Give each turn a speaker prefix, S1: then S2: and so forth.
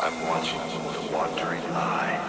S1: I'm watching with a wandering eye.